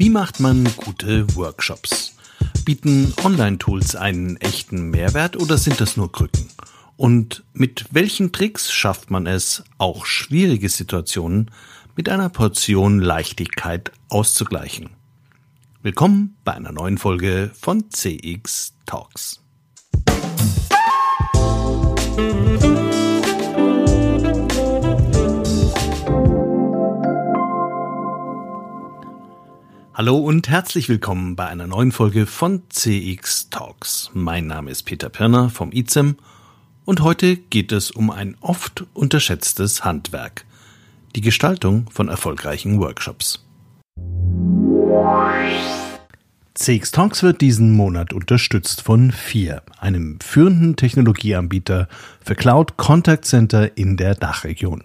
Wie macht man gute Workshops? Bieten Online-Tools einen echten Mehrwert oder sind das nur Krücken? Und mit welchen Tricks schafft man es, auch schwierige Situationen mit einer Portion Leichtigkeit auszugleichen? Willkommen bei einer neuen Folge von CX Talks. Hallo und herzlich willkommen bei einer neuen Folge von CX Talks. Mein Name ist Peter Pirner vom ICEM und heute geht es um ein oft unterschätztes Handwerk. Die Gestaltung von erfolgreichen Workshops. CX Talks wird diesen Monat unterstützt von FIR, einem führenden Technologieanbieter für Cloud Contact Center in der Dachregion.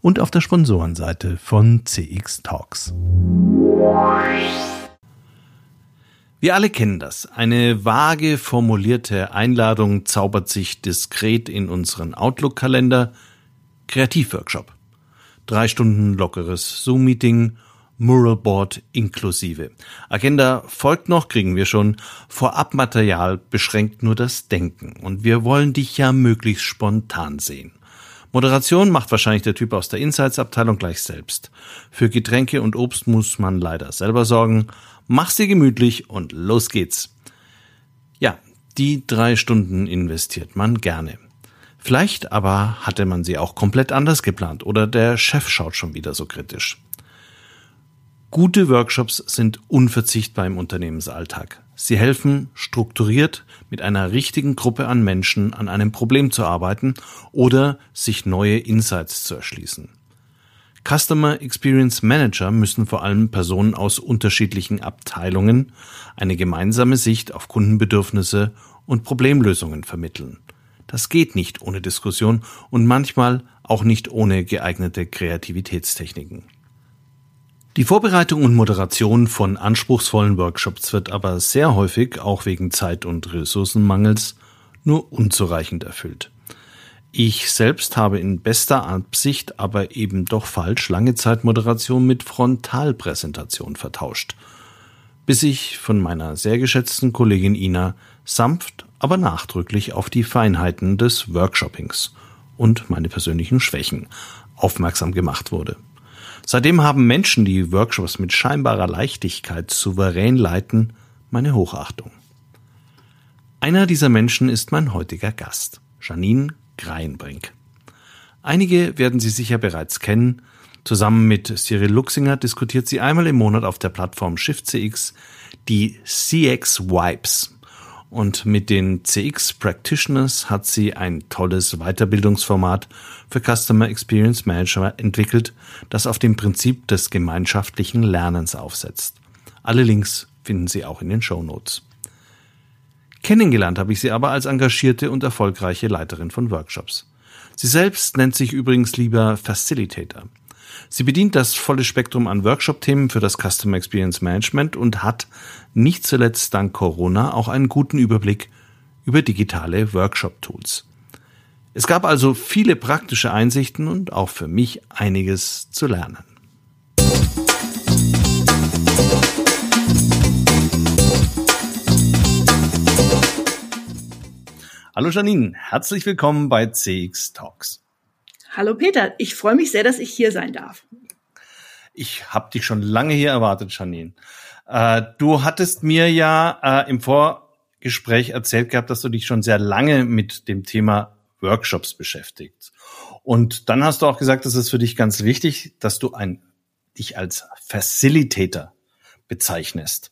und auf der Sponsorenseite von CX Talks. Wir alle kennen das. Eine vage formulierte Einladung zaubert sich diskret in unseren Outlook-Kalender. Kreativworkshop. Drei Stunden lockeres Zoom-Meeting, Muralboard inklusive. Agenda folgt noch, kriegen wir schon. Vorabmaterial beschränkt nur das Denken. Und wir wollen dich ja möglichst spontan sehen. Moderation macht wahrscheinlich der Typ aus der Insights-Abteilung gleich selbst. Für Getränke und Obst muss man leider selber sorgen. Mach's dir gemütlich und los geht's. Ja, die drei Stunden investiert man gerne. Vielleicht aber hatte man sie auch komplett anders geplant oder der Chef schaut schon wieder so kritisch. Gute Workshops sind unverzichtbar im Unternehmensalltag. Sie helfen, strukturiert mit einer richtigen Gruppe an Menschen an einem Problem zu arbeiten oder sich neue Insights zu erschließen. Customer Experience Manager müssen vor allem Personen aus unterschiedlichen Abteilungen eine gemeinsame Sicht auf Kundenbedürfnisse und Problemlösungen vermitteln. Das geht nicht ohne Diskussion und manchmal auch nicht ohne geeignete Kreativitätstechniken. Die Vorbereitung und Moderation von anspruchsvollen Workshops wird aber sehr häufig, auch wegen Zeit- und Ressourcenmangels, nur unzureichend erfüllt. Ich selbst habe in bester Absicht, aber eben doch falsch lange Zeit Moderation mit Frontalpräsentation vertauscht, bis ich von meiner sehr geschätzten Kollegin Ina sanft, aber nachdrücklich auf die Feinheiten des Workshoppings und meine persönlichen Schwächen aufmerksam gemacht wurde. Seitdem haben Menschen, die Workshops mit scheinbarer Leichtigkeit souverän leiten, meine Hochachtung. Einer dieser Menschen ist mein heutiger Gast, Janine Greinbrink. Einige werden Sie sicher bereits kennen. Zusammen mit Cyril Luxinger diskutiert sie einmal im Monat auf der Plattform ShiftCX die CX Wipes, und mit den CX Practitioners hat sie ein tolles Weiterbildungsformat für Customer Experience Manager entwickelt, das auf dem Prinzip des gemeinschaftlichen Lernens aufsetzt. Alle Links finden Sie auch in den Show Notes. Kennengelernt habe ich sie aber als engagierte und erfolgreiche Leiterin von Workshops. Sie selbst nennt sich übrigens lieber Facilitator. Sie bedient das volle Spektrum an Workshop-Themen für das Customer Experience Management und hat nicht zuletzt dank Corona auch einen guten Überblick über digitale Workshop-Tools. Es gab also viele praktische Einsichten und auch für mich einiges zu lernen. Hallo Janine, herzlich willkommen bei CX Talks. Hallo Peter, ich freue mich sehr, dass ich hier sein darf. Ich habe dich schon lange hier erwartet, Janine. Äh, du hattest mir ja äh, im Vorgespräch erzählt gehabt, dass du dich schon sehr lange mit dem Thema Workshops beschäftigst. Und dann hast du auch gesagt, dass es für dich ganz wichtig, dass du ein, dich als Facilitator bezeichnest.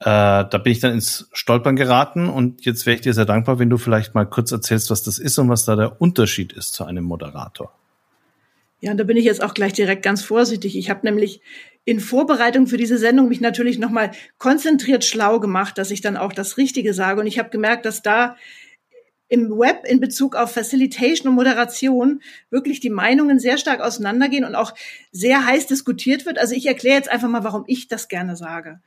Äh, da bin ich dann ins Stolpern geraten und jetzt wäre ich dir sehr dankbar, wenn du vielleicht mal kurz erzählst, was das ist und was da der Unterschied ist zu einem Moderator. Ja, und da bin ich jetzt auch gleich direkt ganz vorsichtig. Ich habe nämlich in Vorbereitung für diese Sendung mich natürlich nochmal konzentriert schlau gemacht, dass ich dann auch das Richtige sage. Und ich habe gemerkt, dass da im Web in Bezug auf Facilitation und Moderation wirklich die Meinungen sehr stark auseinandergehen und auch sehr heiß diskutiert wird. Also ich erkläre jetzt einfach mal, warum ich das gerne sage.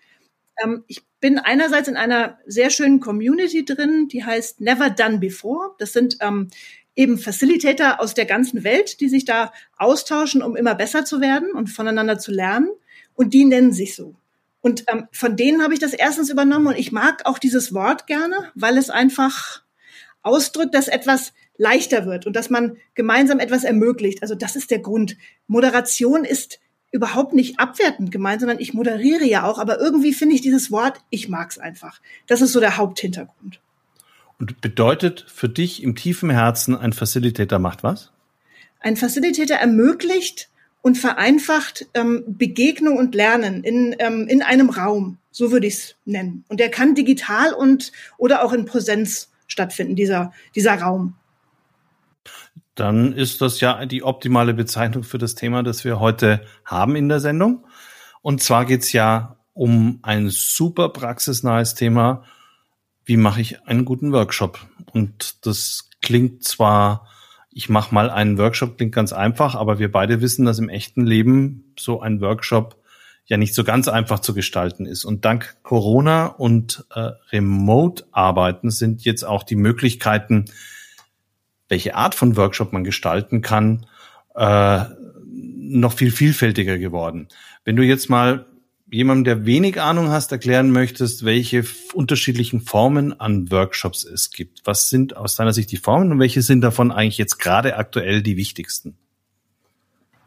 Ähm, ich bin einerseits in einer sehr schönen Community drin, die heißt Never Done Before. Das sind ähm, eben Facilitator aus der ganzen Welt, die sich da austauschen, um immer besser zu werden und voneinander zu lernen. Und die nennen sich so. Und ähm, von denen habe ich das erstens übernommen und ich mag auch dieses Wort gerne, weil es einfach ausdrückt, dass etwas leichter wird und dass man gemeinsam etwas ermöglicht. Also das ist der Grund. Moderation ist überhaupt nicht abwertend gemeint, sondern ich moderiere ja auch, aber irgendwie finde ich dieses Wort, ich mag es einfach. Das ist so der Haupthintergrund. Und bedeutet für dich im tiefen Herzen, ein Facilitator macht was? Ein Facilitator ermöglicht und vereinfacht ähm, Begegnung und Lernen in, ähm, in einem Raum. So würde ich es nennen. Und der kann digital und oder auch in Präsenz stattfinden, dieser, dieser Raum. Dann ist das ja die optimale Bezeichnung für das Thema, das wir heute haben in der Sendung. Und zwar geht's ja um ein super praxisnahes Thema. Wie mache ich einen guten Workshop? Und das klingt zwar, ich mache mal einen Workshop, klingt ganz einfach, aber wir beide wissen, dass im echten Leben so ein Workshop ja nicht so ganz einfach zu gestalten ist. Und dank Corona und äh, Remote-Arbeiten sind jetzt auch die Möglichkeiten, welche Art von Workshop man gestalten kann, äh, noch viel vielfältiger geworden. Wenn du jetzt mal jemandem, der wenig Ahnung hast, erklären möchtest, welche unterschiedlichen Formen an Workshops es gibt. Was sind aus deiner Sicht die Formen und welche sind davon eigentlich jetzt gerade aktuell die wichtigsten?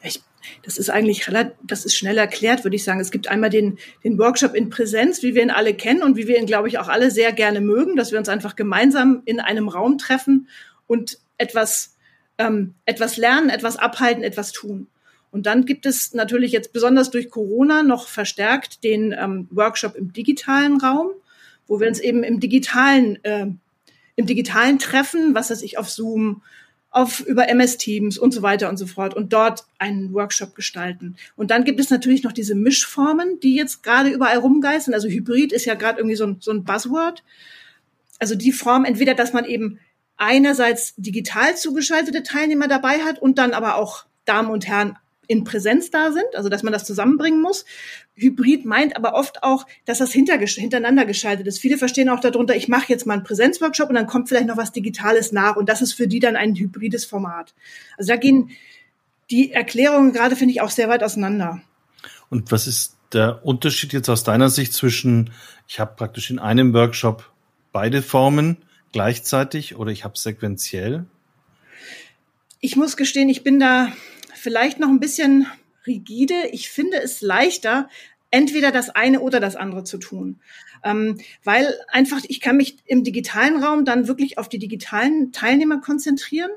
Ich das ist eigentlich relativ, das ist schnell erklärt, würde ich sagen. Es gibt einmal den, den Workshop in Präsenz, wie wir ihn alle kennen und wie wir ihn, glaube ich, auch alle sehr gerne mögen, dass wir uns einfach gemeinsam in einem Raum treffen und etwas, ähm, etwas lernen, etwas abhalten, etwas tun. Und dann gibt es natürlich jetzt besonders durch Corona noch verstärkt den ähm, Workshop im digitalen Raum, wo wir uns eben im digitalen, äh, im digitalen treffen, was weiß ich, auf Zoom, auf über MS Teams und so weiter und so fort und dort einen Workshop gestalten. Und dann gibt es natürlich noch diese Mischformen, die jetzt gerade überall rumgeistern. Also Hybrid ist ja gerade irgendwie so ein, so ein Buzzword. Also die Form entweder, dass man eben einerseits digital zugeschaltete Teilnehmer dabei hat und dann aber auch Damen und Herren in Präsenz da sind, also dass man das zusammenbringen muss. Hybrid meint aber oft auch, dass das hintereinander geschaltet ist. Viele verstehen auch darunter, ich mache jetzt mal einen Präsenzworkshop und dann kommt vielleicht noch was Digitales nach und das ist für die dann ein hybrides Format. Also da gehen die Erklärungen gerade, finde ich, auch sehr weit auseinander. Und was ist der Unterschied jetzt aus deiner Sicht zwischen, ich habe praktisch in einem Workshop beide Formen gleichzeitig oder ich habe sequenziell? Ich muss gestehen, ich bin da vielleicht noch ein bisschen rigide. Ich finde es leichter, entweder das eine oder das andere zu tun. Ähm, weil einfach, ich kann mich im digitalen Raum dann wirklich auf die digitalen Teilnehmer konzentrieren.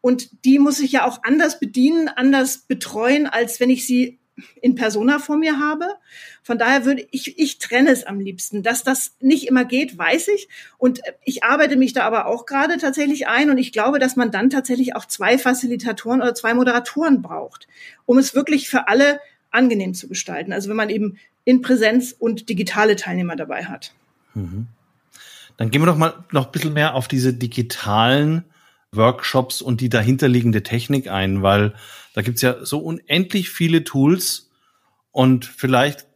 Und die muss ich ja auch anders bedienen, anders betreuen, als wenn ich sie in Persona vor mir habe. Von daher würde ich, ich trenne es am liebsten. Dass das nicht immer geht, weiß ich. Und ich arbeite mich da aber auch gerade tatsächlich ein. Und ich glaube, dass man dann tatsächlich auch zwei Facilitatoren oder zwei Moderatoren braucht, um es wirklich für alle angenehm zu gestalten. Also wenn man eben in Präsenz und digitale Teilnehmer dabei hat. Mhm. Dann gehen wir doch mal noch ein bisschen mehr auf diese digitalen Workshops und die dahinterliegende Technik ein, weil da gibt's ja so unendlich viele Tools und vielleicht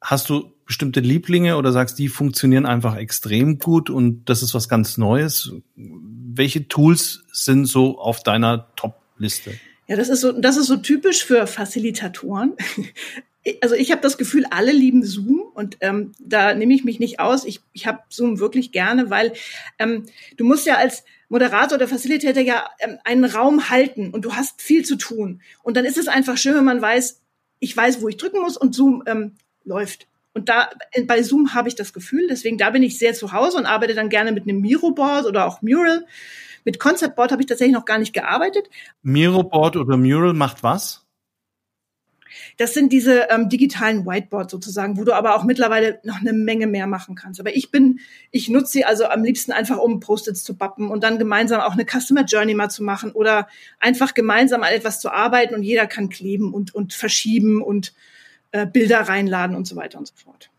hast du bestimmte Lieblinge oder sagst, die funktionieren einfach extrem gut und das ist was ganz Neues. Welche Tools sind so auf deiner Top-Liste? Ja, das ist so, das ist so typisch für Facilitatoren. Also ich habe das Gefühl, alle lieben Zoom und ähm, da nehme ich mich nicht aus. Ich, ich habe Zoom wirklich gerne, weil ähm, du musst ja als Moderator oder Facilitator ja ähm, einen Raum halten und du hast viel zu tun. Und dann ist es einfach schön, wenn man weiß, ich weiß, wo ich drücken muss und Zoom ähm, läuft. Und da bei Zoom habe ich das Gefühl, deswegen da bin ich sehr zu Hause und arbeite dann gerne mit einem Miro-Board oder auch Mural. Mit Concept Board habe ich tatsächlich noch gar nicht gearbeitet. Miro-Board oder Mural macht was? Das sind diese ähm, digitalen Whiteboards sozusagen, wo du aber auch mittlerweile noch eine Menge mehr machen kannst. Aber ich bin, ich nutze sie also am liebsten einfach, um Post-its zu bappen und dann gemeinsam auch eine Customer Journey mal zu machen oder einfach gemeinsam an etwas zu arbeiten und jeder kann kleben und, und verschieben und äh, Bilder reinladen und so weiter und so fort.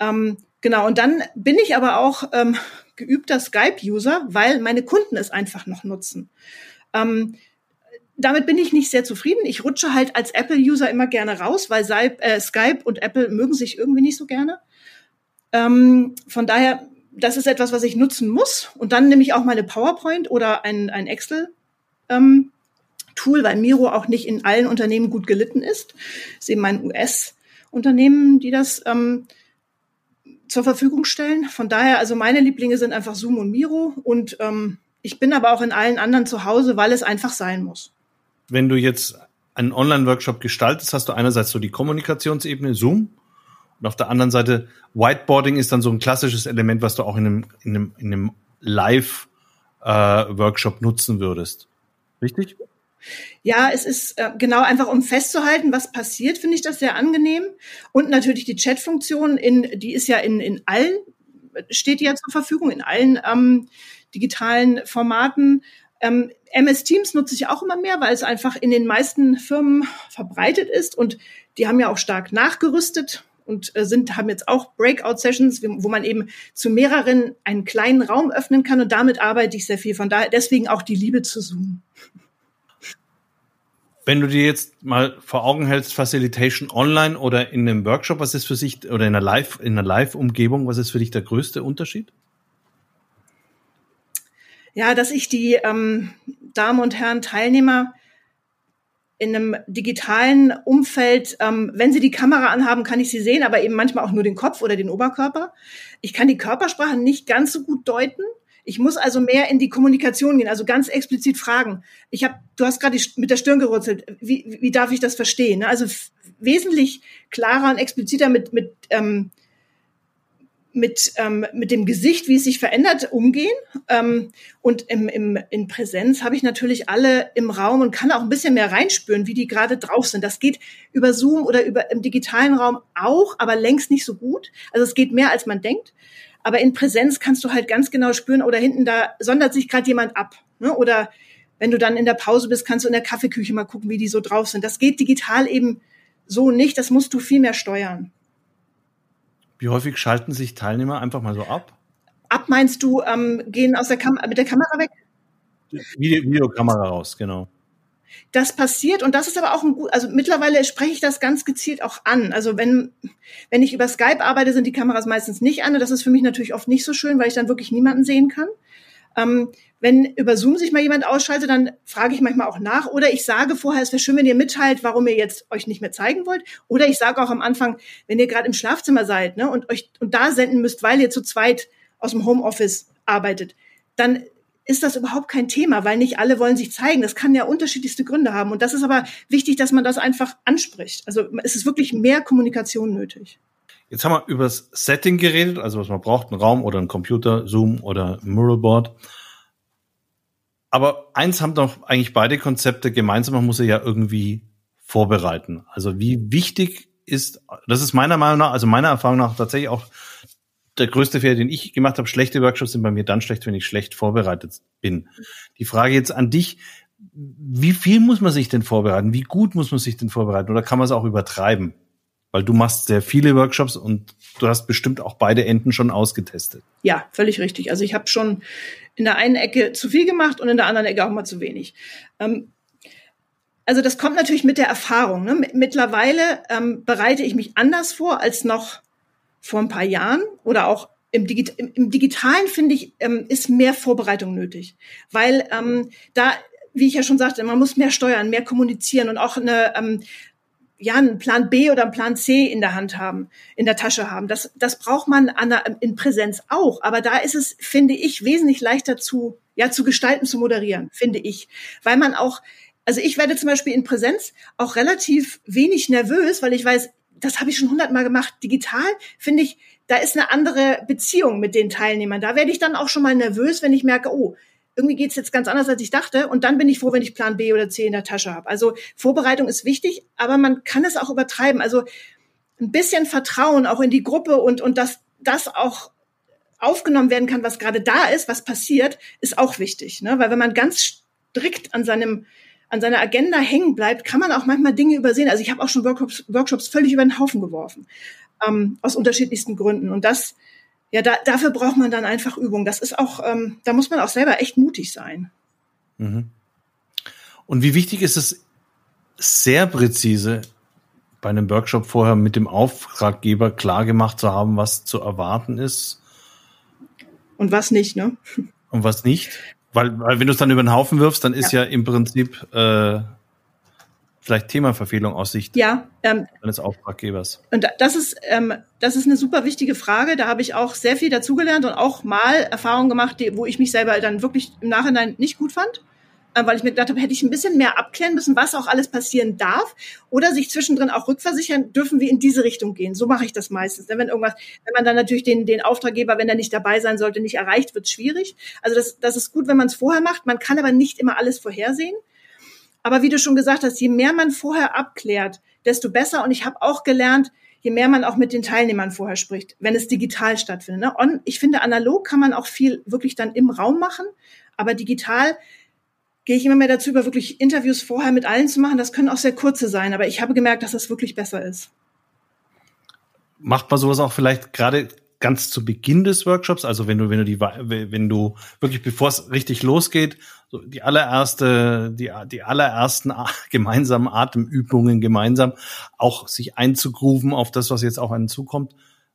Ähm, genau, und dann bin ich aber auch ähm, geübter Skype-User, weil meine Kunden es einfach noch nutzen. Ähm, damit bin ich nicht sehr zufrieden. Ich rutsche halt als Apple-User immer gerne raus, weil äh, Skype und Apple mögen sich irgendwie nicht so gerne. Ähm, von daher, das ist etwas, was ich nutzen muss. Und dann nehme ich auch meine PowerPoint oder ein, ein Excel. Ähm, Tool, weil Miro auch nicht in allen Unternehmen gut gelitten ist. Das ist eben ein US-Unternehmen, die das ähm, zur Verfügung stellen. Von daher, also meine Lieblinge sind einfach Zoom und Miro und ähm, ich bin aber auch in allen anderen zu Hause, weil es einfach sein muss. Wenn du jetzt einen Online-Workshop gestaltest, hast du einerseits so die Kommunikationsebene Zoom und auf der anderen Seite Whiteboarding ist dann so ein klassisches Element, was du auch in einem, in einem, in einem Live-Workshop äh, nutzen würdest. Richtig? Ja, es ist äh, genau einfach, um festzuhalten, was passiert, finde ich das sehr angenehm. Und natürlich die Chat-Funktion, in, die ist ja in, in allen, steht ja zur Verfügung, in allen ähm, digitalen Formaten. Ähm, MS Teams nutze ich auch immer mehr, weil es einfach in den meisten Firmen verbreitet ist und die haben ja auch stark nachgerüstet und äh, sind haben jetzt auch Breakout Sessions, wo man eben zu mehreren einen kleinen Raum öffnen kann und damit arbeite ich sehr viel. Von daher deswegen auch die Liebe zu Zoom. Wenn du dir jetzt mal vor Augen hältst, Facilitation online oder in einem Workshop, was ist für sich oder in einer Live in einer Live-Umgebung, was ist für dich der größte Unterschied? Ja, dass ich die ähm, Damen und Herren Teilnehmer in einem digitalen Umfeld, ähm, wenn sie die Kamera anhaben, kann ich sie sehen, aber eben manchmal auch nur den Kopf oder den Oberkörper. Ich kann die Körpersprache nicht ganz so gut deuten. Ich muss also mehr in die Kommunikation gehen, also ganz explizit fragen. Ich habe, du hast gerade mit der Stirn gerutzelt. Wie, wie darf ich das verstehen? Ne? Also wesentlich klarer und expliziter mit mit ähm, mit ähm, mit dem Gesicht, wie es sich verändert, umgehen. Ähm, und im, im, in Präsenz habe ich natürlich alle im Raum und kann auch ein bisschen mehr reinspüren, wie die gerade drauf sind. Das geht über Zoom oder über im digitalen Raum auch, aber längst nicht so gut. Also es geht mehr, als man denkt. Aber in Präsenz kannst du halt ganz genau spüren, oder hinten da sondert sich gerade jemand ab. Ne? Oder wenn du dann in der Pause bist, kannst du in der Kaffeeküche mal gucken, wie die so drauf sind. Das geht digital eben so nicht. Das musst du viel mehr steuern. Wie häufig schalten sich Teilnehmer einfach mal so ab? Ab meinst du, ähm, gehen aus der Kam mit der Kamera weg? Video Videokamera raus, genau das passiert und das ist aber auch ein gut, also mittlerweile spreche ich das ganz gezielt auch an. Also wenn, wenn ich über Skype arbeite, sind die Kameras meistens nicht an und das ist für mich natürlich oft nicht so schön, weil ich dann wirklich niemanden sehen kann. Ähm, wenn über Zoom sich mal jemand ausschaltet, dann frage ich manchmal auch nach oder ich sage vorher, es wäre schön, wenn ihr mitteilt, warum ihr jetzt euch nicht mehr zeigen wollt. Oder ich sage auch am Anfang, wenn ihr gerade im Schlafzimmer seid ne, und euch und da senden müsst, weil ihr zu zweit aus dem Homeoffice arbeitet, dann ist das überhaupt kein Thema, weil nicht alle wollen sich zeigen. Das kann ja unterschiedlichste Gründe haben. Und das ist aber wichtig, dass man das einfach anspricht. Also es ist wirklich mehr Kommunikation nötig. Jetzt haben wir über das Setting geredet, also was man braucht, ein Raum oder ein Computer, Zoom oder Muralboard. Aber eins haben doch eigentlich beide Konzepte gemeinsam, man muss sie ja irgendwie vorbereiten. Also wie wichtig ist, das ist meiner Meinung nach, also meiner Erfahrung nach tatsächlich auch der größte Fehler, den ich gemacht habe. Schlechte Workshops sind bei mir dann schlecht, wenn ich schlecht vorbereitet bin. Die Frage jetzt an dich, wie viel muss man sich denn vorbereiten? Wie gut muss man sich denn vorbereiten? Oder kann man es auch übertreiben? Weil du machst sehr viele Workshops und du hast bestimmt auch beide Enden schon ausgetestet. Ja, völlig richtig. Also ich habe schon in der einen Ecke zu viel gemacht und in der anderen Ecke auch mal zu wenig. Ähm, also das kommt natürlich mit der Erfahrung. Ne? Mittlerweile ähm, bereite ich mich anders vor als noch vor ein paar Jahren oder auch im, Digit im, im Digitalen, finde ich, ähm, ist mehr Vorbereitung nötig. Weil ähm, da, wie ich ja schon sagte, man muss mehr steuern, mehr kommunizieren und auch eine, ähm, ja, einen Plan B oder einen Plan C in der Hand haben, in der Tasche haben. Das, das braucht man an der, in Präsenz auch. Aber da ist es, finde ich, wesentlich leichter zu, ja, zu gestalten, zu moderieren, finde ich. Weil man auch, also ich werde zum Beispiel in Präsenz auch relativ wenig nervös, weil ich weiß, das habe ich schon hundertmal gemacht. Digital finde ich, da ist eine andere Beziehung mit den Teilnehmern. Da werde ich dann auch schon mal nervös, wenn ich merke, oh, irgendwie geht's jetzt ganz anders, als ich dachte. Und dann bin ich froh, wenn ich Plan B oder C in der Tasche habe. Also Vorbereitung ist wichtig, aber man kann es auch übertreiben. Also ein bisschen Vertrauen auch in die Gruppe und, und dass das auch aufgenommen werden kann, was gerade da ist, was passiert, ist auch wichtig. Ne? Weil wenn man ganz strikt an seinem an seiner Agenda hängen bleibt, kann man auch manchmal Dinge übersehen. Also ich habe auch schon Workshops, Workshops völlig über den Haufen geworfen, ähm, aus unterschiedlichsten Gründen. Und das, ja, da, dafür braucht man dann einfach Übung. Das ist auch, ähm, da muss man auch selber echt mutig sein. Mhm. Und wie wichtig ist es, sehr präzise bei einem Workshop vorher mit dem Auftraggeber klar gemacht zu haben, was zu erwarten ist? Und was nicht, ne? Und was nicht? Weil, weil wenn du es dann über den Haufen wirfst, dann ist ja, ja im Prinzip äh, vielleicht Themaverfehlung aus Sicht ja, ähm, eines Auftraggebers. Und das ist, ähm, das ist eine super wichtige Frage. Da habe ich auch sehr viel dazugelernt und auch mal Erfahrungen gemacht, die, wo ich mich selber dann wirklich im Nachhinein nicht gut fand. Äh, weil ich mir gedacht habe, hätte ich ein bisschen mehr abklären müssen, was auch alles passieren darf oder sich zwischendrin auch rückversichern, dürfen wir in diese Richtung gehen. So mache ich das meistens. Wenn irgendwas, wenn man dann natürlich den, den Auftraggeber, wenn er nicht dabei sein sollte, nicht erreicht, wird schwierig. Also das, das ist gut, wenn man es vorher macht. Man kann aber nicht immer alles vorhersehen. Aber wie du schon gesagt hast, je mehr man vorher abklärt, desto besser. Und ich habe auch gelernt, je mehr man auch mit den Teilnehmern vorher spricht, wenn es digital stattfindet. Ne? Ich finde, analog kann man auch viel wirklich dann im Raum machen, aber digital gehe ich immer mehr dazu über, wirklich Interviews vorher mit allen zu machen. Das können auch sehr kurze sein, aber ich habe gemerkt, dass das wirklich besser ist. Macht man sowas auch vielleicht gerade ganz zu Beginn des Workshops, also wenn du, wenn du die, wenn du wirklich bevor es richtig losgeht, so die allererste, die, die allerersten gemeinsamen Atemübungen gemeinsam auch sich einzugrooven auf das, was jetzt auch einen zukommt,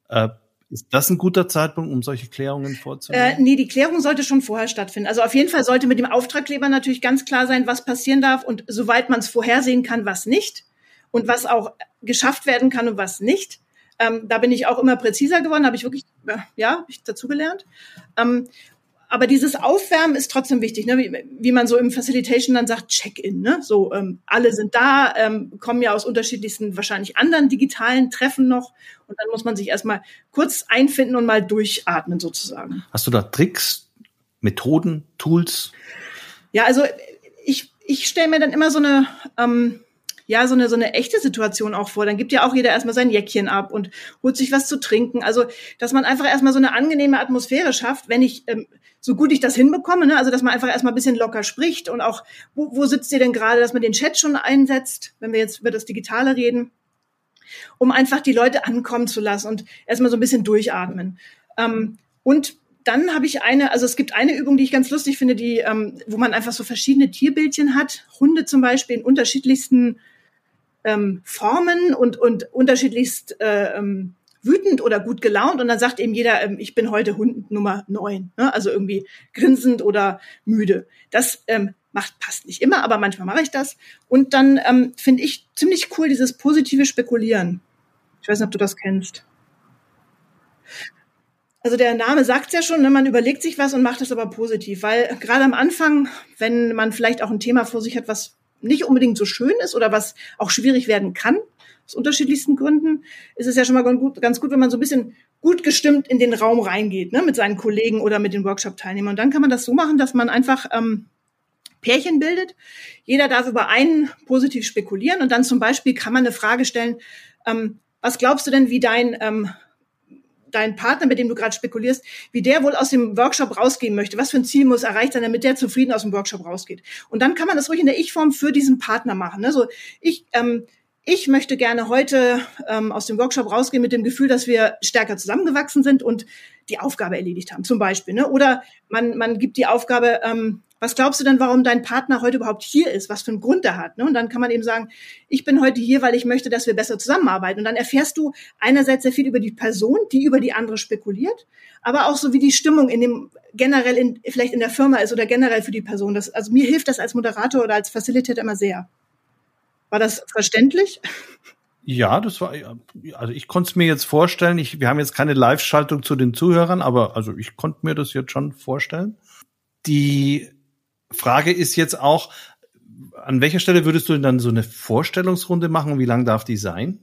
äh, ist das ein guter Zeitpunkt, um solche Klärungen vorzunehmen? Äh, nee, die Klärung sollte schon vorher stattfinden. Also auf jeden Fall sollte mit dem Auftraggeber natürlich ganz klar sein, was passieren darf und soweit man es vorhersehen kann, was nicht und was auch geschafft werden kann und was nicht. Ähm, da bin ich auch immer präziser geworden, habe ich wirklich, äh, ja, hab ich dazugelernt. Ähm, aber dieses Aufwärmen ist trotzdem wichtig, ne? wie, wie man so im Facilitation dann sagt, Check-in. Ne? So ähm, alle sind da, ähm, kommen ja aus unterschiedlichsten, wahrscheinlich anderen digitalen Treffen noch. Und dann muss man sich erstmal kurz einfinden und mal durchatmen sozusagen. Hast du da Tricks, Methoden, Tools? Ja, also ich, ich stelle mir dann immer so eine ähm, ja, so eine, so eine echte Situation auch vor. Dann gibt ja auch jeder erstmal sein Jäckchen ab und holt sich was zu trinken. Also, dass man einfach erstmal so eine angenehme Atmosphäre schafft, wenn ich, ähm, so gut ich das hinbekomme, ne? also dass man einfach erstmal ein bisschen locker spricht und auch, wo, wo sitzt ihr denn gerade, dass man den Chat schon einsetzt, wenn wir jetzt über das Digitale reden, um einfach die Leute ankommen zu lassen und erstmal so ein bisschen durchatmen. Ähm, und dann habe ich eine, also es gibt eine Übung, die ich ganz lustig finde, die, ähm, wo man einfach so verschiedene Tierbildchen hat. Hunde zum Beispiel in unterschiedlichsten ähm, Formen und, und unterschiedlichst äh, ähm, wütend oder gut gelaunt und dann sagt eben jeder, ähm, ich bin heute Hund Nummer neun, ne? also irgendwie grinsend oder müde. Das ähm, macht passt nicht immer, aber manchmal mache ich das und dann ähm, finde ich ziemlich cool dieses positive Spekulieren. Ich weiß nicht, ob du das kennst. Also der Name sagt ja schon, ne, man überlegt sich was und macht es aber positiv, weil gerade am Anfang, wenn man vielleicht auch ein Thema vor sich hat, was nicht unbedingt so schön ist oder was auch schwierig werden kann, aus unterschiedlichsten Gründen, ist es ja schon mal ganz gut, wenn man so ein bisschen gut gestimmt in den Raum reingeht, ne, mit seinen Kollegen oder mit den Workshop-Teilnehmern. Und dann kann man das so machen, dass man einfach ähm, Pärchen bildet. Jeder darf über einen positiv spekulieren und dann zum Beispiel kann man eine Frage stellen, ähm, was glaubst du denn, wie dein ähm, dein Partner, mit dem du gerade spekulierst, wie der wohl aus dem Workshop rausgehen möchte. Was für ein Ziel muss erreicht sein, damit der zufrieden aus dem Workshop rausgeht. Und dann kann man das ruhig in der Ich-Form für diesen Partner machen. Ne? So, ich, ähm, ich möchte gerne heute ähm, aus dem Workshop rausgehen mit dem Gefühl, dass wir stärker zusammengewachsen sind und die Aufgabe erledigt haben, zum Beispiel. Ne? Oder man, man gibt die Aufgabe, ähm, was glaubst du denn, warum dein Partner heute überhaupt hier ist? Was für einen Grund er hat? Ne? Und dann kann man eben sagen, ich bin heute hier, weil ich möchte, dass wir besser zusammenarbeiten. Und dann erfährst du einerseits sehr viel über die Person, die über die andere spekuliert, aber auch so wie die Stimmung in dem generell in, vielleicht in der Firma ist oder generell für die Person. Das, also mir hilft das als Moderator oder als Facilitator immer sehr. War das verständlich? Ja, das war, also ich konnte es mir jetzt vorstellen. Ich, wir haben jetzt keine Live-Schaltung zu den Zuhörern, aber also ich konnte mir das jetzt schon vorstellen. Die Frage ist jetzt auch, an welcher Stelle würdest du denn dann so eine Vorstellungsrunde machen wie lang darf die sein?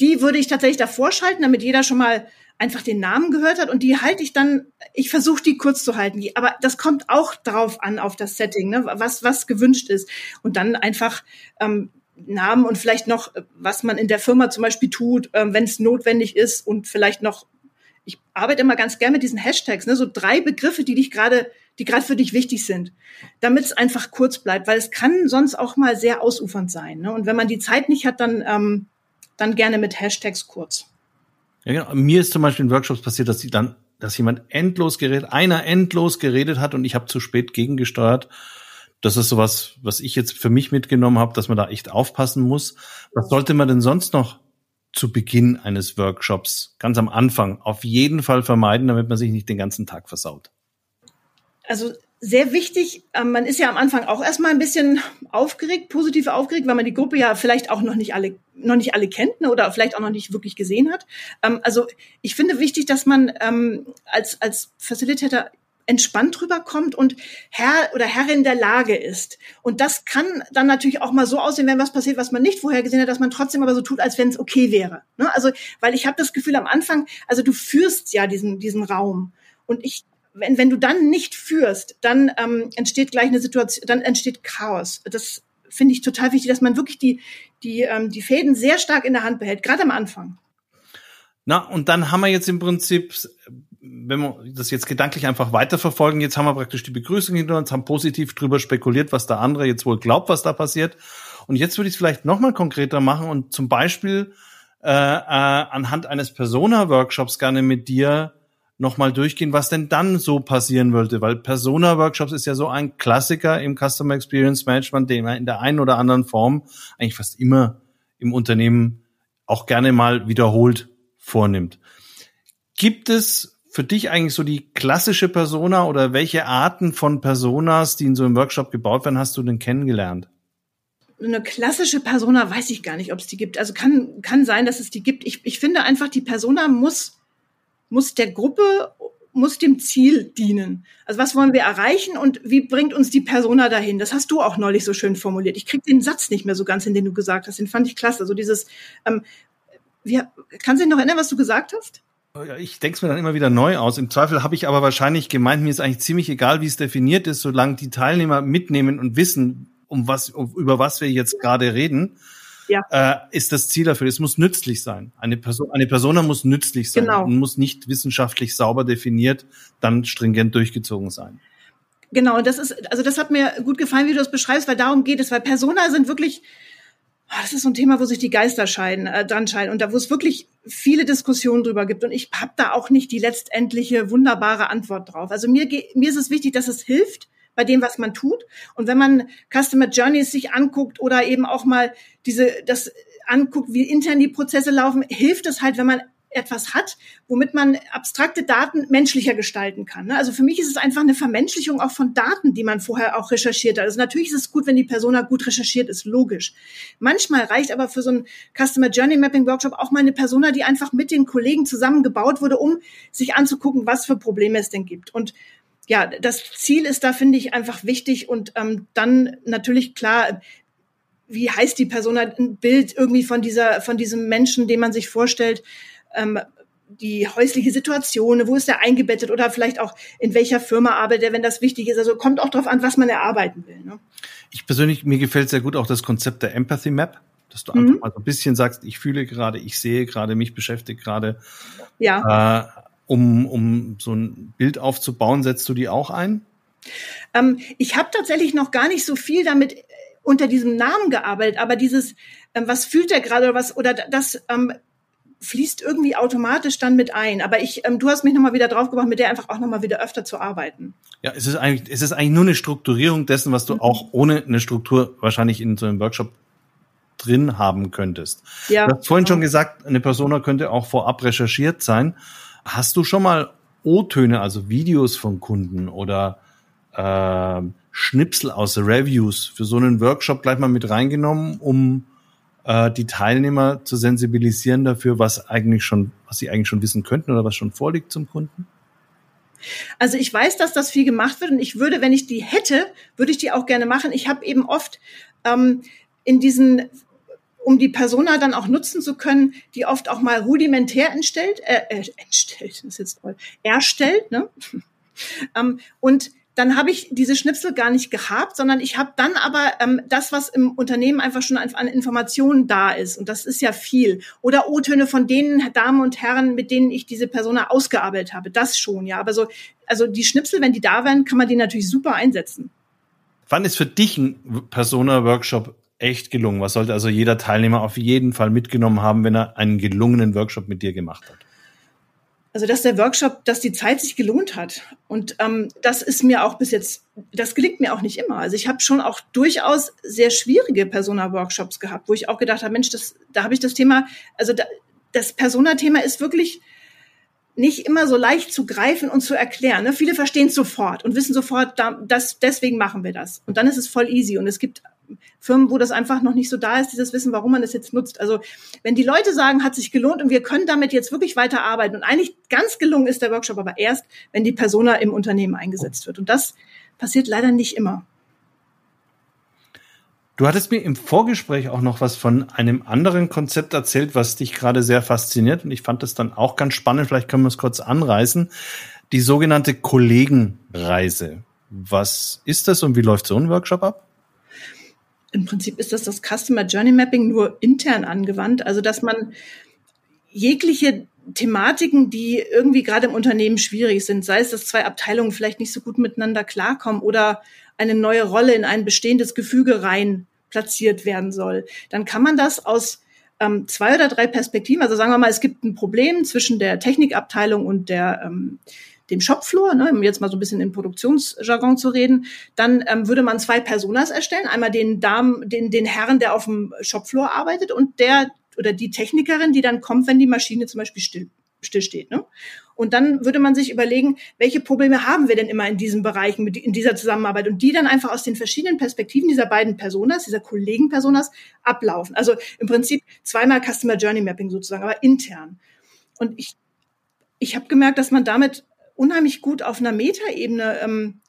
Die würde ich tatsächlich davor schalten, damit jeder schon mal einfach den Namen gehört hat und die halte ich dann, ich versuche die kurz zu halten, aber das kommt auch drauf an, auf das Setting, ne, was, was gewünscht ist. Und dann einfach ähm, Namen und vielleicht noch, was man in der Firma zum Beispiel tut, ähm, wenn es notwendig ist und vielleicht noch ich arbeite immer ganz gern mit diesen Hashtags, ne, so drei Begriffe, die dich gerade, die gerade für dich wichtig sind, damit es einfach kurz bleibt, weil es kann sonst auch mal sehr ausufernd sein. Ne? Und wenn man die Zeit nicht hat, dann, ähm, dann gerne mit Hashtags kurz. Ja, genau. Mir ist zum Beispiel in Workshops passiert, dass sie dann, dass jemand endlos geredet, einer endlos geredet hat und ich habe zu spät gegengesteuert. Das ist sowas, was ich jetzt für mich mitgenommen habe, dass man da echt aufpassen muss. Was sollte man denn sonst noch zu Beginn eines Workshops, ganz am Anfang, auf jeden Fall vermeiden, damit man sich nicht den ganzen Tag versaut? Also sehr wichtig, ähm, man ist ja am Anfang auch erstmal ein bisschen aufgeregt, positiv aufgeregt, weil man die Gruppe ja vielleicht auch noch nicht alle, noch nicht alle kennt ne, oder vielleicht auch noch nicht wirklich gesehen hat. Ähm, also ich finde wichtig, dass man ähm, als, als Facilitator entspannt rüberkommt und Herr oder Herrin der Lage ist. Und das kann dann natürlich auch mal so aussehen, wenn was passiert, was man nicht vorher gesehen hat, dass man trotzdem aber so tut, als wenn es okay wäre. Ne? Also, weil ich habe das Gefühl am Anfang, also du führst ja diesen, diesen Raum. Und ich, wenn, wenn du dann nicht führst, dann ähm, entsteht gleich eine Situation, dann entsteht Chaos. Das finde ich total wichtig, dass man wirklich die, die, ähm, die Fäden sehr stark in der Hand behält, gerade am Anfang. Na, und dann haben wir jetzt im Prinzip wenn wir das jetzt gedanklich einfach weiterverfolgen, jetzt haben wir praktisch die Begrüßung hinter uns, haben positiv drüber spekuliert, was der andere jetzt wohl glaubt, was da passiert. Und jetzt würde ich es vielleicht nochmal konkreter machen und zum Beispiel äh, äh, anhand eines Persona-Workshops gerne mit dir nochmal durchgehen, was denn dann so passieren würde. Weil Persona-Workshops ist ja so ein Klassiker im Customer Experience Management, den man in der einen oder anderen Form eigentlich fast immer im Unternehmen auch gerne mal wiederholt vornimmt. Gibt es für dich eigentlich so die klassische Persona oder welche Arten von Personas, die in so einem Workshop gebaut werden, hast du denn kennengelernt? Eine klassische Persona weiß ich gar nicht, ob es die gibt. Also kann, kann sein, dass es die gibt. Ich, ich finde einfach, die Persona muss, muss der Gruppe, muss dem Ziel dienen. Also was wollen wir erreichen und wie bringt uns die Persona dahin? Das hast du auch neulich so schön formuliert. Ich krieg den Satz nicht mehr so ganz, in den du gesagt hast. Den fand ich klasse. Also dieses, ähm, wie, kannst du dich noch erinnern, was du gesagt hast? Ich denke es mir dann immer wieder neu aus. Im Zweifel habe ich aber wahrscheinlich gemeint, mir ist eigentlich ziemlich egal, wie es definiert ist, solange die Teilnehmer mitnehmen und wissen, um was, um, über was wir jetzt gerade reden, ja. äh, ist das Ziel dafür. Es muss nützlich sein. Eine Person, eine Persona muss nützlich sein genau. und muss nicht wissenschaftlich sauber definiert, dann stringent durchgezogen sein. Genau, das ist, also das hat mir gut gefallen, wie du das beschreibst, weil darum geht es, weil Persona sind wirklich Ah, das ist so ein Thema, wo sich die Geister scheiden, äh, dran scheiden und da, wo es wirklich viele Diskussionen drüber gibt. Und ich habe da auch nicht die letztendliche wunderbare Antwort drauf. Also mir, mir ist es wichtig, dass es hilft bei dem, was man tut. Und wenn man Customer Journeys sich anguckt oder eben auch mal diese, das anguckt, wie intern die Prozesse laufen, hilft es halt, wenn man etwas hat, womit man abstrakte Daten menschlicher gestalten kann. Ne? Also für mich ist es einfach eine Vermenschlichung auch von Daten, die man vorher auch recherchiert hat. Also natürlich ist es gut, wenn die Persona gut recherchiert ist, logisch. Manchmal reicht aber für so ein Customer Journey Mapping Workshop auch mal eine Persona, die einfach mit den Kollegen zusammengebaut wurde, um sich anzugucken, was für Probleme es denn gibt. Und ja, das Ziel ist da, finde ich, einfach wichtig und ähm, dann natürlich klar, wie heißt die Persona, ein Bild irgendwie von dieser, von diesem Menschen, den man sich vorstellt ähm, die häusliche Situation, wo ist er eingebettet oder vielleicht auch in welcher Firma arbeitet er, wenn das wichtig ist. Also kommt auch darauf an, was man erarbeiten will. Ne? Ich persönlich, mir gefällt sehr gut auch das Konzept der Empathy Map, dass du mhm. einfach mal so ein bisschen sagst, ich fühle gerade, ich sehe gerade, mich beschäftigt gerade. Ja. Äh, um, um so ein Bild aufzubauen, setzt du die auch ein? Ähm, ich habe tatsächlich noch gar nicht so viel damit äh, unter diesem Namen gearbeitet, aber dieses, ähm, was fühlt er gerade oder was, oder das, ähm, fließt irgendwie automatisch dann mit ein. Aber ich, ähm, du hast mich nochmal wieder draufgebracht, mit der einfach auch nochmal wieder öfter zu arbeiten. Ja, es ist eigentlich, es ist eigentlich nur eine Strukturierung dessen, was du mhm. auch ohne eine Struktur wahrscheinlich in so einem Workshop drin haben könntest. Ja. Du hast vorhin schon gesagt, eine Persona könnte auch vorab recherchiert sein. Hast du schon mal O-Töne, also Videos von Kunden oder äh, Schnipsel aus Reviews für so einen Workshop gleich mal mit reingenommen, um äh, die Teilnehmer zu sensibilisieren dafür, was eigentlich schon, was sie eigentlich schon wissen könnten oder was schon vorliegt zum Kunden? Also ich weiß, dass das viel gemacht wird und ich würde, wenn ich die hätte, würde ich die auch gerne machen. Ich habe eben oft ähm, in diesen um die Persona dann auch nutzen zu können, die oft auch mal rudimentär entstellt, äh, äh, entstellt, ist jetzt toll, erstellt, ne? ähm, und dann habe ich diese Schnipsel gar nicht gehabt, sondern ich habe dann aber ähm, das, was im Unternehmen einfach schon an, Informationen da ist. Und das ist ja viel. Oder O-Töne von denen Damen und Herren, mit denen ich diese Persona ausgearbeitet habe. Das schon, ja. Aber so, also die Schnipsel, wenn die da wären, kann man die natürlich super einsetzen. Wann ist für dich ein Persona-Workshop echt gelungen? Was sollte also jeder Teilnehmer auf jeden Fall mitgenommen haben, wenn er einen gelungenen Workshop mit dir gemacht hat? Also, dass der Workshop, dass die Zeit sich gelohnt hat. Und ähm, das ist mir auch bis jetzt, das gelingt mir auch nicht immer. Also ich habe schon auch durchaus sehr schwierige Persona-Workshops gehabt, wo ich auch gedacht habe, Mensch, das, da habe ich das Thema, also da, das Persona-Thema ist wirklich nicht immer so leicht zu greifen und zu erklären. Ne? Viele verstehen es sofort und wissen sofort, da, das, deswegen machen wir das. Und dann ist es voll easy. Und es gibt Firmen, wo das einfach noch nicht so da ist, dieses Wissen, warum man das jetzt nutzt. Also wenn die Leute sagen, hat sich gelohnt und wir können damit jetzt wirklich weiterarbeiten und eigentlich ganz gelungen ist der Workshop aber erst, wenn die Persona im Unternehmen eingesetzt wird. Und das passiert leider nicht immer. Du hattest mir im Vorgespräch auch noch was von einem anderen Konzept erzählt, was dich gerade sehr fasziniert. Und ich fand das dann auch ganz spannend. Vielleicht können wir es kurz anreißen. Die sogenannte Kollegenreise. Was ist das und wie läuft so ein Workshop ab? Im Prinzip ist das das Customer Journey Mapping nur intern angewandt. Also, dass man jegliche Thematiken, die irgendwie gerade im Unternehmen schwierig sind, sei es, dass zwei Abteilungen vielleicht nicht so gut miteinander klarkommen oder eine neue Rolle in ein bestehendes Gefüge rein platziert werden soll, dann kann man das aus ähm, zwei oder drei Perspektiven, also sagen wir mal, es gibt ein Problem zwischen der Technikabteilung und der ähm, dem Shopfloor, ne, um jetzt mal so ein bisschen in Produktionsjargon zu reden, dann ähm, würde man zwei Personas erstellen. Einmal den Damen, den, den Herrn, der auf dem Shopfloor arbeitet und der oder die Technikerin, die dann kommt, wenn die Maschine zum Beispiel still, still steht. Ne? Und dann würde man sich überlegen, welche Probleme haben wir denn immer in diesen Bereichen, in dieser Zusammenarbeit und die dann einfach aus den verschiedenen Perspektiven dieser beiden Personas, dieser Kollegen-Personas ablaufen. Also im Prinzip zweimal Customer Journey Mapping sozusagen, aber intern. Und ich, ich habe gemerkt, dass man damit unheimlich gut auf einer Metaebene ähm,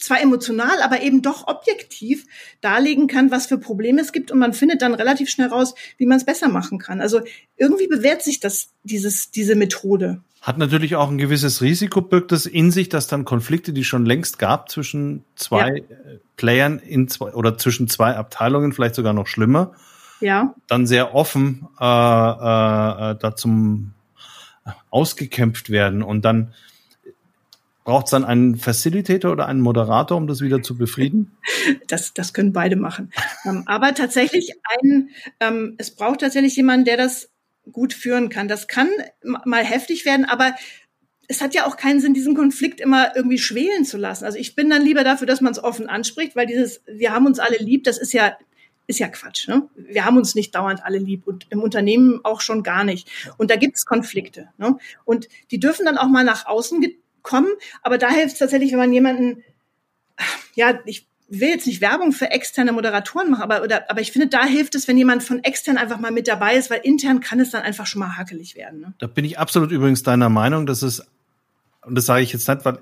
zwar emotional, aber eben doch objektiv darlegen kann, was für Probleme es gibt und man findet dann relativ schnell raus, wie man es besser machen kann. Also irgendwie bewährt sich das dieses diese Methode. Hat natürlich auch ein gewisses Risiko, birgt das in sich, dass dann Konflikte, die schon längst gab zwischen zwei ja. Äh, Playern in zwei oder zwischen zwei Abteilungen, vielleicht sogar noch schlimmer, ja. dann sehr offen äh, äh, da zum ausgekämpft werden und dann Braucht es dann einen Facilitator oder einen Moderator, um das wieder zu befrieden? Das, das können beide machen. Ähm, aber tatsächlich ein, ähm, es braucht tatsächlich jemanden, der das gut führen kann. Das kann mal heftig werden, aber es hat ja auch keinen Sinn, diesen Konflikt immer irgendwie schwelen zu lassen. Also ich bin dann lieber dafür, dass man es offen anspricht, weil dieses, wir haben uns alle lieb, das ist ja ist ja Quatsch. Ne? Wir haben uns nicht dauernd alle lieb und im Unternehmen auch schon gar nicht. Und da gibt es Konflikte. Ne? Und die dürfen dann auch mal nach außen kommen. Aber da hilft es tatsächlich, wenn man jemanden, ja, ich will jetzt nicht Werbung für externe Moderatoren machen, aber, oder, aber ich finde, da hilft es, wenn jemand von extern einfach mal mit dabei ist, weil intern kann es dann einfach schon mal hakelig werden. Ne? Da bin ich absolut übrigens deiner Meinung, dass es, und das sage ich jetzt nicht, weil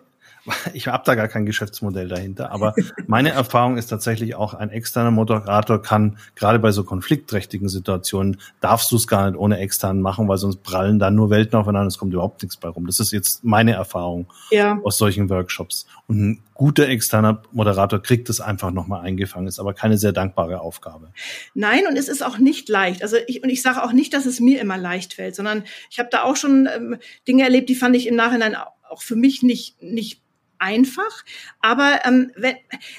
ich habe da gar kein Geschäftsmodell dahinter, aber meine Erfahrung ist tatsächlich auch, ein externer Moderator kann gerade bei so konfliktträchtigen Situationen, darfst du es gar nicht ohne externen machen, weil sonst prallen da nur Welten aufeinander, es kommt überhaupt nichts bei rum. Das ist jetzt meine Erfahrung ja. aus solchen Workshops. Und ein guter externer Moderator kriegt es einfach nochmal eingefangen, ist aber keine sehr dankbare Aufgabe. Nein, und es ist auch nicht leicht. Also ich, und ich sage auch nicht, dass es mir immer leicht fällt, sondern ich habe da auch schon ähm, Dinge erlebt, die fand ich im Nachhinein auch für mich nicht, nicht einfach. Aber ähm, wenn,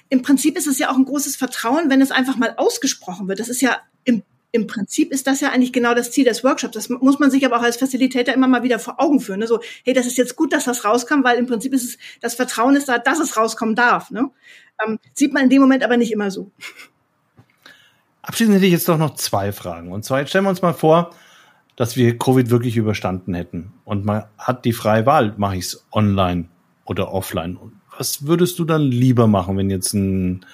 im Prinzip ist es ja auch ein großes Vertrauen, wenn es einfach mal ausgesprochen wird. Das ist ja im im Prinzip ist das ja eigentlich genau das Ziel des Workshops. Das muss man sich aber auch als Facilitator immer mal wieder vor Augen führen. Ne? So, hey, das ist jetzt gut, dass das rauskam, weil im Prinzip ist es, das Vertrauen ist da, dass es rauskommen darf. Ne? Ähm, sieht man in dem Moment aber nicht immer so. Abschließend hätte ich jetzt doch noch zwei Fragen. Und zwar, jetzt stellen wir uns mal vor, dass wir Covid wirklich überstanden hätten. Und man hat die freie Wahl, mache ich es online oder offline. Was würdest du dann lieber machen, wenn jetzt ein,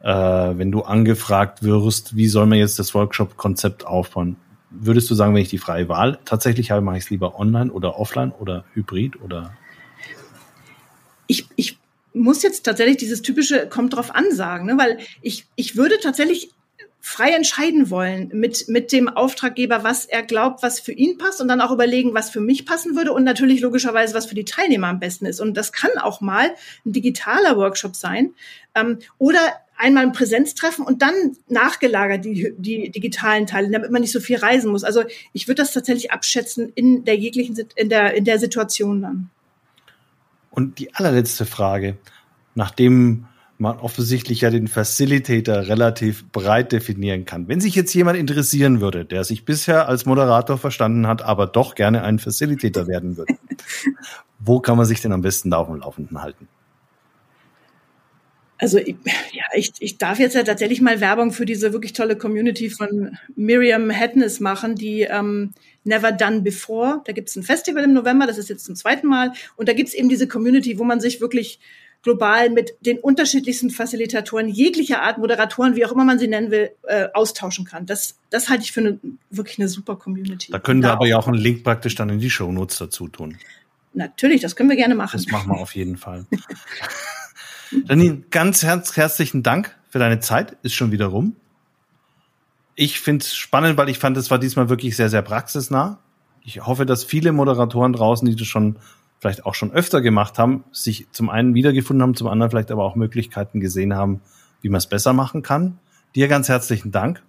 äh, wenn du angefragt wirst, wie soll man jetzt das Workshop-Konzept aufbauen? Würdest du sagen, wenn ich die freie Wahl tatsächlich habe, mache ich es lieber online oder offline oder hybrid oder? Ich, ich muss jetzt tatsächlich dieses typische kommt drauf an sagen, ne? weil ich, ich würde tatsächlich frei entscheiden wollen mit, mit dem Auftraggeber, was er glaubt, was für ihn passt und dann auch überlegen, was für mich passen würde und natürlich logischerweise, was für die Teilnehmer am besten ist. Und das kann auch mal ein digitaler Workshop sein ähm, oder einmal ein Präsenztreffen und dann nachgelagert die, die digitalen Teile, damit man nicht so viel reisen muss. Also ich würde das tatsächlich abschätzen in der jeglichen, in der, in der Situation dann. Und die allerletzte Frage, nachdem man offensichtlich ja den Facilitator relativ breit definieren kann. Wenn sich jetzt jemand interessieren würde, der sich bisher als Moderator verstanden hat, aber doch gerne ein Facilitator werden würde, wo kann man sich denn am besten da auf dem Laufenden halten? Also ja, ich, ich darf jetzt ja tatsächlich mal Werbung für diese wirklich tolle Community von Miriam Hadness machen, die ähm, Never Done Before. Da gibt es ein Festival im November, das ist jetzt zum zweiten Mal. Und da gibt es eben diese Community, wo man sich wirklich global mit den unterschiedlichsten Facilitatoren jeglicher Art, Moderatoren, wie auch immer man sie nennen will, äh, austauschen kann. Das, das halte ich für eine, wirklich eine super Community. Da können wir aber ja auch einen Link praktisch dann in die Show Notes dazu tun. Natürlich, das können wir gerne machen. Das machen wir auf jeden Fall. Janine, ganz herz herzlichen Dank für deine Zeit. Ist schon wieder rum. Ich finde es spannend, weil ich fand, es war diesmal wirklich sehr, sehr praxisnah. Ich hoffe, dass viele Moderatoren draußen, die das schon vielleicht auch schon öfter gemacht haben, sich zum einen wiedergefunden haben, zum anderen vielleicht aber auch Möglichkeiten gesehen haben, wie man es besser machen kann. Dir ganz herzlichen Dank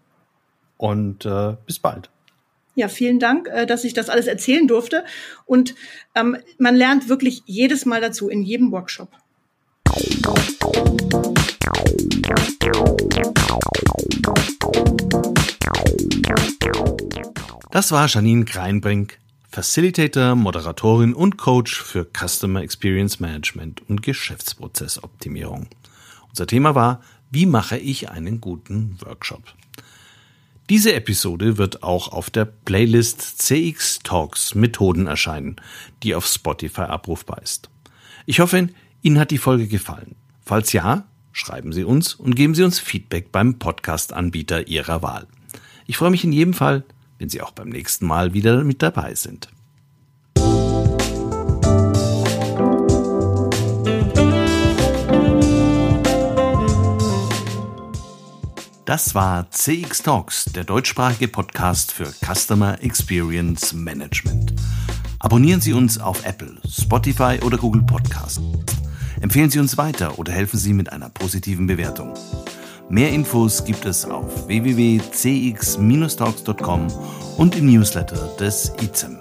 und äh, bis bald. Ja, vielen Dank, äh, dass ich das alles erzählen durfte. Und ähm, man lernt wirklich jedes Mal dazu, in jedem Workshop. Das war Janine Kreinbrink, Facilitator, Moderatorin und Coach für Customer Experience Management und Geschäftsprozessoptimierung. Unser Thema war, wie mache ich einen guten Workshop? Diese Episode wird auch auf der Playlist CX Talks Methoden erscheinen, die auf Spotify abrufbar ist. Ich hoffe, Ihnen hat die Folge gefallen. Falls ja, schreiben Sie uns und geben Sie uns Feedback beim Podcast-Anbieter Ihrer Wahl. Ich freue mich in jedem Fall, wenn Sie auch beim nächsten Mal wieder mit dabei sind. Das war CX Talks, der deutschsprachige Podcast für Customer Experience Management. Abonnieren Sie uns auf Apple, Spotify oder Google Podcast. Empfehlen Sie uns weiter oder helfen Sie mit einer positiven Bewertung. Mehr Infos gibt es auf www.cx-talks.com und im Newsletter des ICEM.